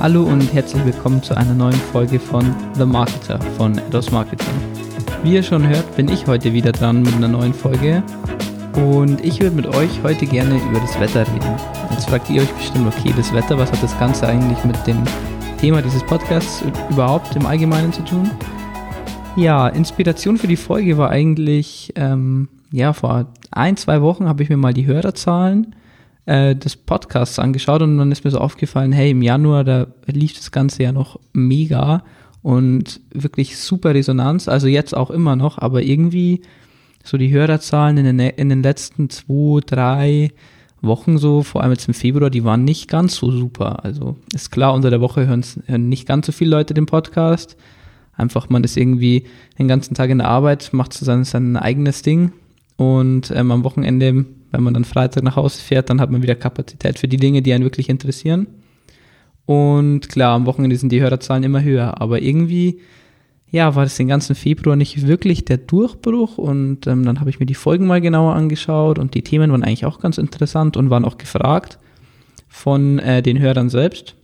Hallo und herzlich willkommen zu einer neuen Folge von The Marketer von Ados Marketing. Wie ihr schon hört, bin ich heute wieder dran mit einer neuen Folge und ich würde mit euch heute gerne über das Wetter reden. Jetzt fragt ihr euch bestimmt, okay, das Wetter, was hat das Ganze eigentlich mit dem Thema dieses Podcasts überhaupt im Allgemeinen zu tun? Ja, Inspiration für die Folge war eigentlich, ähm, ja, vor ein, zwei Wochen habe ich mir mal die Hörerzahlen äh, des Podcasts angeschaut und dann ist mir so aufgefallen, hey, im Januar, da lief das Ganze ja noch mega und wirklich super Resonanz, also jetzt auch immer noch, aber irgendwie so die Hörerzahlen in den, in den letzten zwei, drei Wochen so, vor allem jetzt im Februar, die waren nicht ganz so super. Also ist klar, unter der Woche hören, hören nicht ganz so viele Leute den Podcast. Einfach, man ist irgendwie den ganzen Tag in der Arbeit, macht so sein, sein eigenes Ding und ähm, am Wochenende wenn man dann Freitag nach Hause fährt, dann hat man wieder Kapazität für die Dinge, die einen wirklich interessieren. Und klar, am Wochenende sind die Hörerzahlen immer höher, aber irgendwie, ja, war das den ganzen Februar nicht wirklich der Durchbruch und ähm, dann habe ich mir die Folgen mal genauer angeschaut und die Themen waren eigentlich auch ganz interessant und waren auch gefragt von äh, den Hörern selbst.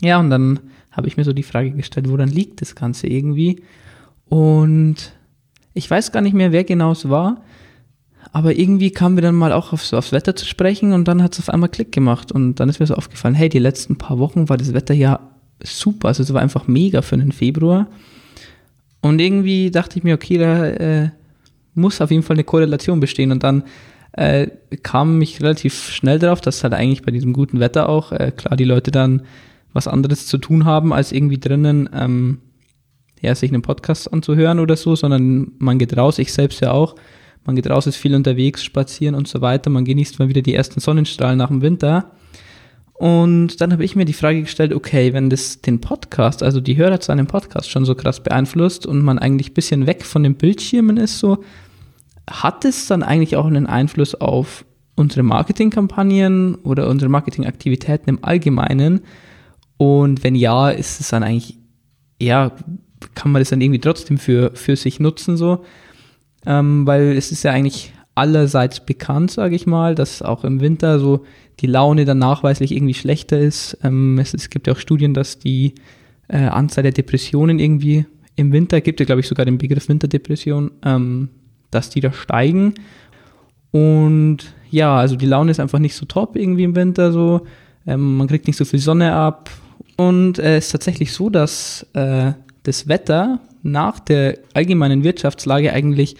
Ja, und dann habe ich mir so die Frage gestellt, woran liegt das Ganze irgendwie? Und ich weiß gar nicht mehr, wer genau es war, aber irgendwie kamen wir dann mal auch aufs, aufs Wetter zu sprechen und dann hat es auf einmal Klick gemacht. Und dann ist mir so aufgefallen, hey, die letzten paar Wochen war das Wetter ja super. Also es war einfach mega für den Februar. Und irgendwie dachte ich mir, okay, da äh, muss auf jeden Fall eine Korrelation bestehen. Und dann äh, kam ich relativ schnell darauf, dass halt eigentlich bei diesem guten Wetter auch, äh, klar, die Leute dann was anderes zu tun haben, als irgendwie drinnen ähm, ja, sich einen Podcast anzuhören oder so, sondern man geht raus, ich selbst ja auch man geht raus, ist viel unterwegs, spazieren und so weiter. Man genießt mal wieder die ersten Sonnenstrahlen nach dem Winter. Und dann habe ich mir die Frage gestellt, okay, wenn das den Podcast, also die Hörerzahlen im Podcast schon so krass beeinflusst und man eigentlich ein bisschen weg von den Bildschirmen ist, so, hat es dann eigentlich auch einen Einfluss auf unsere Marketingkampagnen oder unsere Marketingaktivitäten im Allgemeinen? Und wenn ja, ist es dann eigentlich, ja, kann man das dann irgendwie trotzdem für, für sich nutzen, so? Ähm, weil es ist ja eigentlich allerseits bekannt, sage ich mal, dass auch im Winter so die Laune dann nachweislich irgendwie schlechter ist. Ähm, es, es, gibt ja auch Studien, dass die äh, Anzahl der Depressionen irgendwie im Winter, gibt ja glaube ich sogar den Begriff Winterdepression, ähm, dass die da steigen. Und ja, also die Laune ist einfach nicht so top irgendwie im Winter so. Ähm, man kriegt nicht so viel Sonne ab. Und äh, es ist tatsächlich so, dass äh, das Wetter nach der allgemeinen Wirtschaftslage eigentlich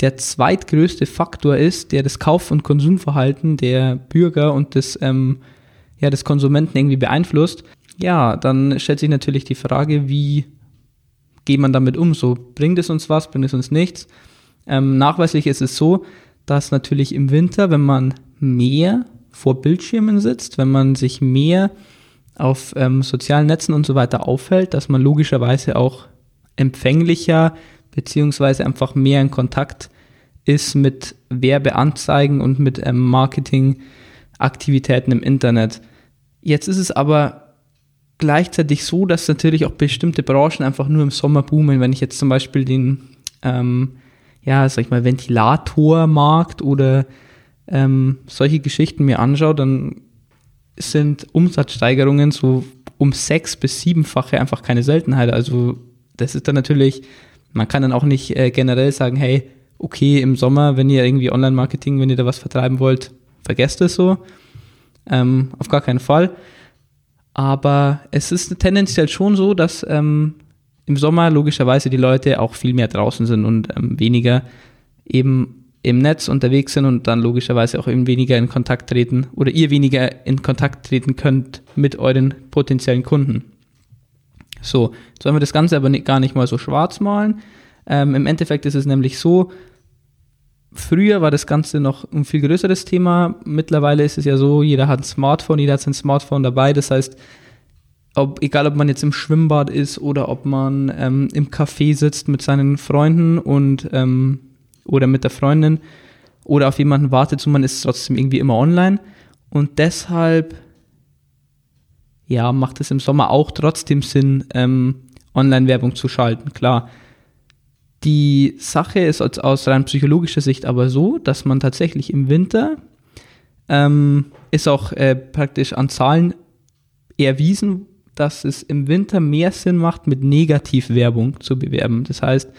der zweitgrößte Faktor ist, der das Kauf- und Konsumverhalten der Bürger und des, ähm, ja, des Konsumenten irgendwie beeinflusst, ja, dann stellt sich natürlich die Frage, wie geht man damit um? So, bringt es uns was, bringt es uns nichts? Ähm, nachweislich ist es so, dass natürlich im Winter, wenn man mehr vor Bildschirmen sitzt, wenn man sich mehr auf ähm, sozialen Netzen und so weiter aufhält, dass man logischerweise auch empfänglicher beziehungsweise einfach mehr in Kontakt ist mit Werbeanzeigen und mit ähm, Marketingaktivitäten im Internet. Jetzt ist es aber gleichzeitig so, dass natürlich auch bestimmte Branchen einfach nur im Sommer boomen. Wenn ich jetzt zum Beispiel den, ähm, ja, sag ich mal, Ventilatormarkt oder ähm, solche Geschichten mir anschaue, dann sind Umsatzsteigerungen so um sechs bis siebenfache einfach keine Seltenheit. Also das ist dann natürlich, man kann dann auch nicht äh, generell sagen, hey, okay, im Sommer, wenn ihr irgendwie Online-Marketing, wenn ihr da was vertreiben wollt, vergesst es so. Ähm, auf gar keinen Fall. Aber es ist tendenziell schon so, dass ähm, im Sommer logischerweise die Leute auch viel mehr draußen sind und ähm, weniger eben im Netz unterwegs sind und dann logischerweise auch eben weniger in Kontakt treten oder ihr weniger in Kontakt treten könnt mit euren potenziellen Kunden. So, jetzt wollen wir das Ganze aber nicht, gar nicht mal so schwarz malen. Ähm, Im Endeffekt ist es nämlich so, früher war das Ganze noch ein viel größeres Thema. Mittlerweile ist es ja so, jeder hat ein Smartphone, jeder hat sein Smartphone dabei. Das heißt, ob, egal ob man jetzt im Schwimmbad ist oder ob man ähm, im Café sitzt mit seinen Freunden und ähm, oder mit der Freundin oder auf jemanden wartet, so man ist trotzdem irgendwie immer online. Und deshalb ja, macht es im Sommer auch trotzdem Sinn, ähm, Online-Werbung zu schalten, klar. Die Sache ist aus rein psychologischer Sicht aber so, dass man tatsächlich im Winter ähm, ist auch äh, praktisch an Zahlen erwiesen, dass es im Winter mehr Sinn macht, mit Negativwerbung zu bewerben. Das heißt,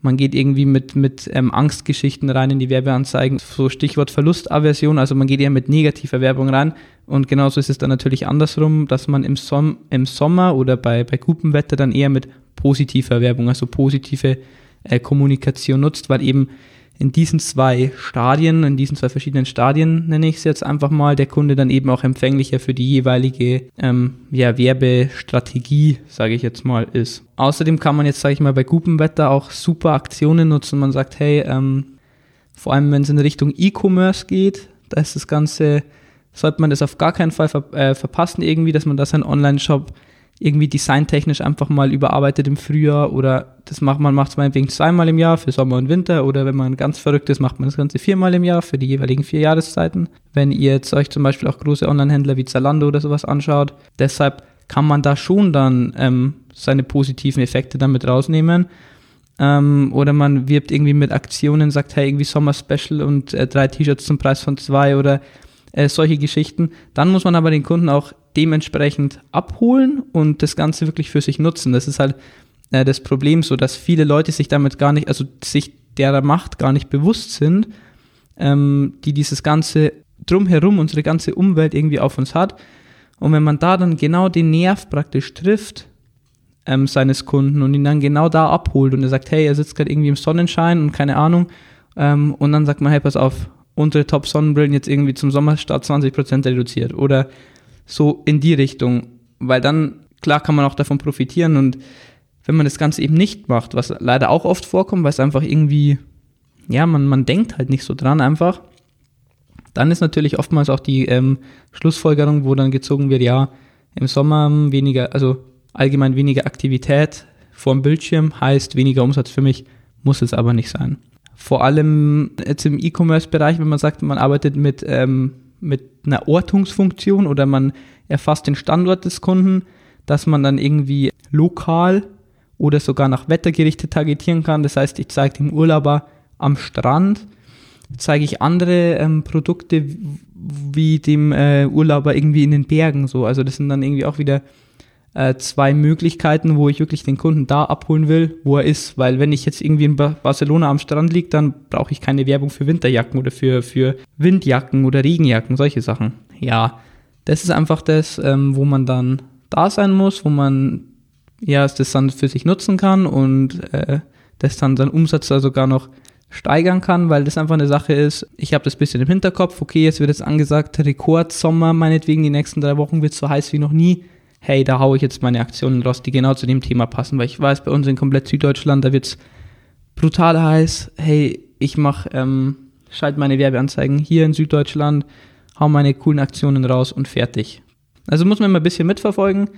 man geht irgendwie mit, mit ähm, Angstgeschichten rein in die Werbeanzeigen, so Stichwort Verlustaversion, also man geht eher mit negativer Werbung rein. Und genauso ist es dann natürlich andersrum, dass man im, Som im Sommer oder bei, bei gutem Wetter dann eher mit positiver Werbung, also positive äh, Kommunikation nutzt, weil eben in diesen zwei Stadien, in diesen zwei verschiedenen Stadien nenne ich es jetzt einfach mal, der Kunde dann eben auch empfänglicher für die jeweilige ähm, ja, Werbestrategie, sage ich jetzt mal, ist. Außerdem kann man jetzt, sage ich mal, bei gutem Wetter auch super Aktionen nutzen. Man sagt, hey, ähm, vor allem wenn es in Richtung E-Commerce geht, da ist das Ganze, sollte man das auf gar keinen Fall ver äh, verpassen irgendwie, dass man da seinen Online-Shop irgendwie designtechnisch einfach mal überarbeitet im Frühjahr oder das macht man macht es meinetwegen zweimal im Jahr für Sommer und Winter oder wenn man ganz verrückt ist, macht man das Ganze viermal im Jahr für die jeweiligen vier Jahreszeiten. Wenn ihr jetzt euch zum Beispiel auch große Online-Händler wie Zalando oder sowas anschaut, deshalb kann man da schon dann ähm, seine positiven Effekte damit rausnehmen. Ähm, oder man wirbt irgendwie mit Aktionen, sagt, hey, irgendwie Sommer-Special und äh, drei T-Shirts zum Preis von zwei oder äh, solche Geschichten. Dann muss man aber den Kunden auch dementsprechend abholen und das Ganze wirklich für sich nutzen. Das ist halt äh, das Problem so, dass viele Leute sich damit gar nicht, also sich der Macht gar nicht bewusst sind, ähm, die dieses ganze drumherum, unsere ganze Umwelt irgendwie auf uns hat. Und wenn man da dann genau den Nerv praktisch trifft, ähm, seines Kunden und ihn dann genau da abholt und er sagt, hey, er sitzt gerade irgendwie im Sonnenschein und keine Ahnung, ähm, und dann sagt man, hey, pass auf, unsere Top-Sonnenbrillen jetzt irgendwie zum Sommerstart 20% reduziert oder so in die Richtung, weil dann, klar, kann man auch davon profitieren und wenn man das Ganze eben nicht macht, was leider auch oft vorkommt, weil es einfach irgendwie, ja, man, man denkt halt nicht so dran einfach, dann ist natürlich oftmals auch die ähm, Schlussfolgerung, wo dann gezogen wird, ja, im Sommer weniger, also allgemein weniger Aktivität vor dem Bildschirm heißt weniger Umsatz für mich, muss es aber nicht sein. Vor allem jetzt im E-Commerce-Bereich, wenn man sagt, man arbeitet mit, ähm, mit einer Ortungsfunktion oder man erfasst den Standort des Kunden, dass man dann irgendwie lokal oder sogar nach Wetter gerichtet targetieren kann. Das heißt, ich zeige dem Urlauber am Strand, zeige ich andere ähm, Produkte wie dem äh, Urlauber irgendwie in den Bergen so. Also das sind dann irgendwie auch wieder äh, zwei Möglichkeiten, wo ich wirklich den Kunden da abholen will, wo er ist. Weil wenn ich jetzt irgendwie in Barcelona am Strand liege, dann brauche ich keine Werbung für Winterjacken oder für, für Windjacken oder Regenjacken, solche Sachen. Ja, das ist einfach das, ähm, wo man dann da sein muss, wo man ja das dann für sich nutzen kann und äh, das dann seinen Umsatz da sogar noch steigern kann, weil das einfach eine Sache ist, ich habe das bisschen im Hinterkopf, okay, jetzt wird jetzt angesagt, Rekordsommer, meinetwegen die nächsten drei Wochen wird so heiß wie noch nie hey, da haue ich jetzt meine Aktionen raus, die genau zu dem Thema passen, weil ich weiß, bei uns in komplett Süddeutschland, da wird es brutal heiß, hey, ich mache, ähm, schalte meine Werbeanzeigen hier in Süddeutschland, hau meine coolen Aktionen raus und fertig. Also muss man immer ein bisschen mitverfolgen.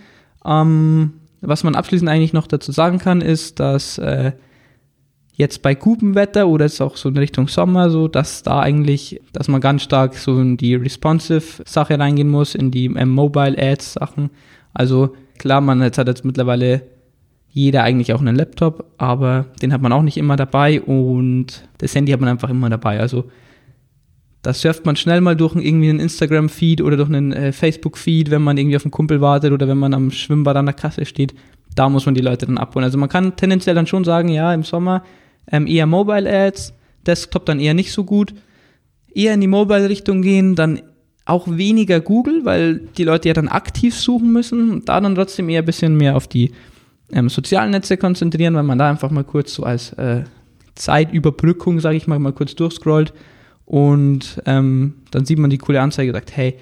Ähm, was man abschließend eigentlich noch dazu sagen kann, ist, dass äh, jetzt bei Kubenwetter oder jetzt auch so in Richtung Sommer so, dass da eigentlich, dass man ganz stark so in die responsive Sache reingehen muss, in die ähm, Mobile Ads Sachen. Also klar, man jetzt hat jetzt mittlerweile jeder eigentlich auch einen Laptop, aber den hat man auch nicht immer dabei und das Handy hat man einfach immer dabei. Also da surft man schnell mal durch irgendwie einen Instagram-Feed oder durch einen äh, Facebook-Feed, wenn man irgendwie auf einen Kumpel wartet oder wenn man am Schwimmbad an der Kasse steht. Da muss man die Leute dann abholen. Also man kann tendenziell dann schon sagen, ja, im Sommer ähm, eher Mobile-Ads, Desktop dann eher nicht so gut. Eher in die Mobile-Richtung gehen, dann auch weniger Google, weil die Leute ja dann aktiv suchen müssen und da dann trotzdem eher ein bisschen mehr auf die ähm, sozialen Netze konzentrieren, weil man da einfach mal kurz so als äh, Zeitüberbrückung, sage ich mal, mal kurz durchscrollt und ähm, dann sieht man die coole Anzeige und sagt, hey,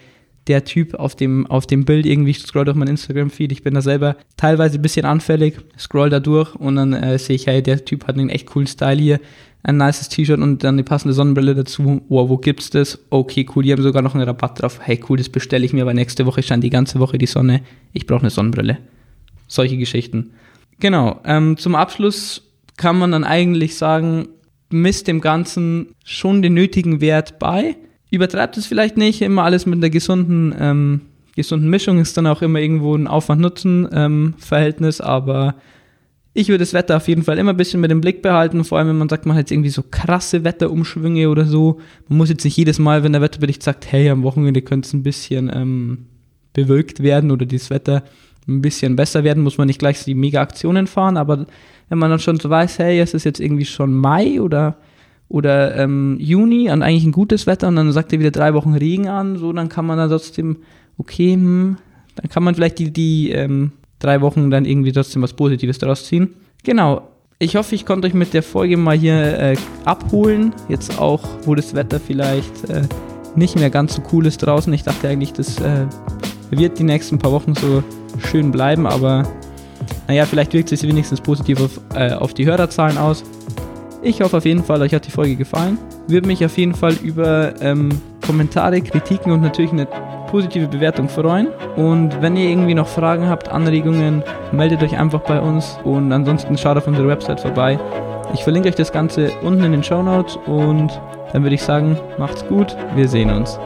der Typ auf dem, auf dem Bild irgendwie, ich scroll durch mein Instagram-Feed, ich bin da selber teilweise ein bisschen anfällig, scroll da durch und dann äh, sehe ich, hey, der Typ hat einen echt coolen Style hier, ein nices T-Shirt und dann die passende Sonnenbrille dazu. Wow, wo gibt's das? Okay, cool, die haben sogar noch einen Rabatt drauf. Hey, cool, das bestelle ich mir, weil nächste Woche scheint die ganze Woche die Sonne. Ich brauche eine Sonnenbrille. Solche Geschichten. Genau, ähm, zum Abschluss kann man dann eigentlich sagen, misst dem Ganzen schon den nötigen Wert bei. Übertreibt es vielleicht nicht, immer alles mit einer gesunden, ähm, gesunden Mischung ist dann auch immer irgendwo ein Aufwand-Nutzen-Verhältnis, ähm, aber ich würde das Wetter auf jeden Fall immer ein bisschen mit dem Blick behalten, vor allem wenn man sagt, man hat jetzt irgendwie so krasse Wetterumschwünge oder so. Man muss jetzt nicht jedes Mal, wenn der Wetterbericht sagt, hey, am Wochenende könnte es ein bisschen, ähm, bewölkt werden oder das Wetter ein bisschen besser werden, muss man nicht gleich die Mega-Aktionen fahren, aber wenn man dann schon so weiß, hey, es ist jetzt irgendwie schon Mai oder, oder ähm, Juni und eigentlich ein gutes Wetter und dann sagt er wieder drei Wochen Regen an, so, dann kann man dann trotzdem, okay, hm, dann kann man vielleicht die, die ähm, drei Wochen dann irgendwie trotzdem was Positives daraus ziehen. Genau. Ich hoffe, ich konnte euch mit der Folge mal hier äh, abholen. Jetzt auch, wo das Wetter vielleicht äh, nicht mehr ganz so cool ist draußen. Ich dachte eigentlich, das äh, wird die nächsten paar Wochen so schön bleiben, aber naja, vielleicht wirkt es sich wenigstens positiv auf, äh, auf die Hörerzahlen aus. Ich hoffe auf jeden Fall, euch hat die Folge gefallen. Würde mich auf jeden Fall über ähm, Kommentare, Kritiken und natürlich eine positive Bewertung freuen. Und wenn ihr irgendwie noch Fragen habt, Anregungen, meldet euch einfach bei uns und ansonsten schaut auf unserer Website vorbei. Ich verlinke euch das Ganze unten in den Show Notes und dann würde ich sagen, macht's gut, wir sehen uns.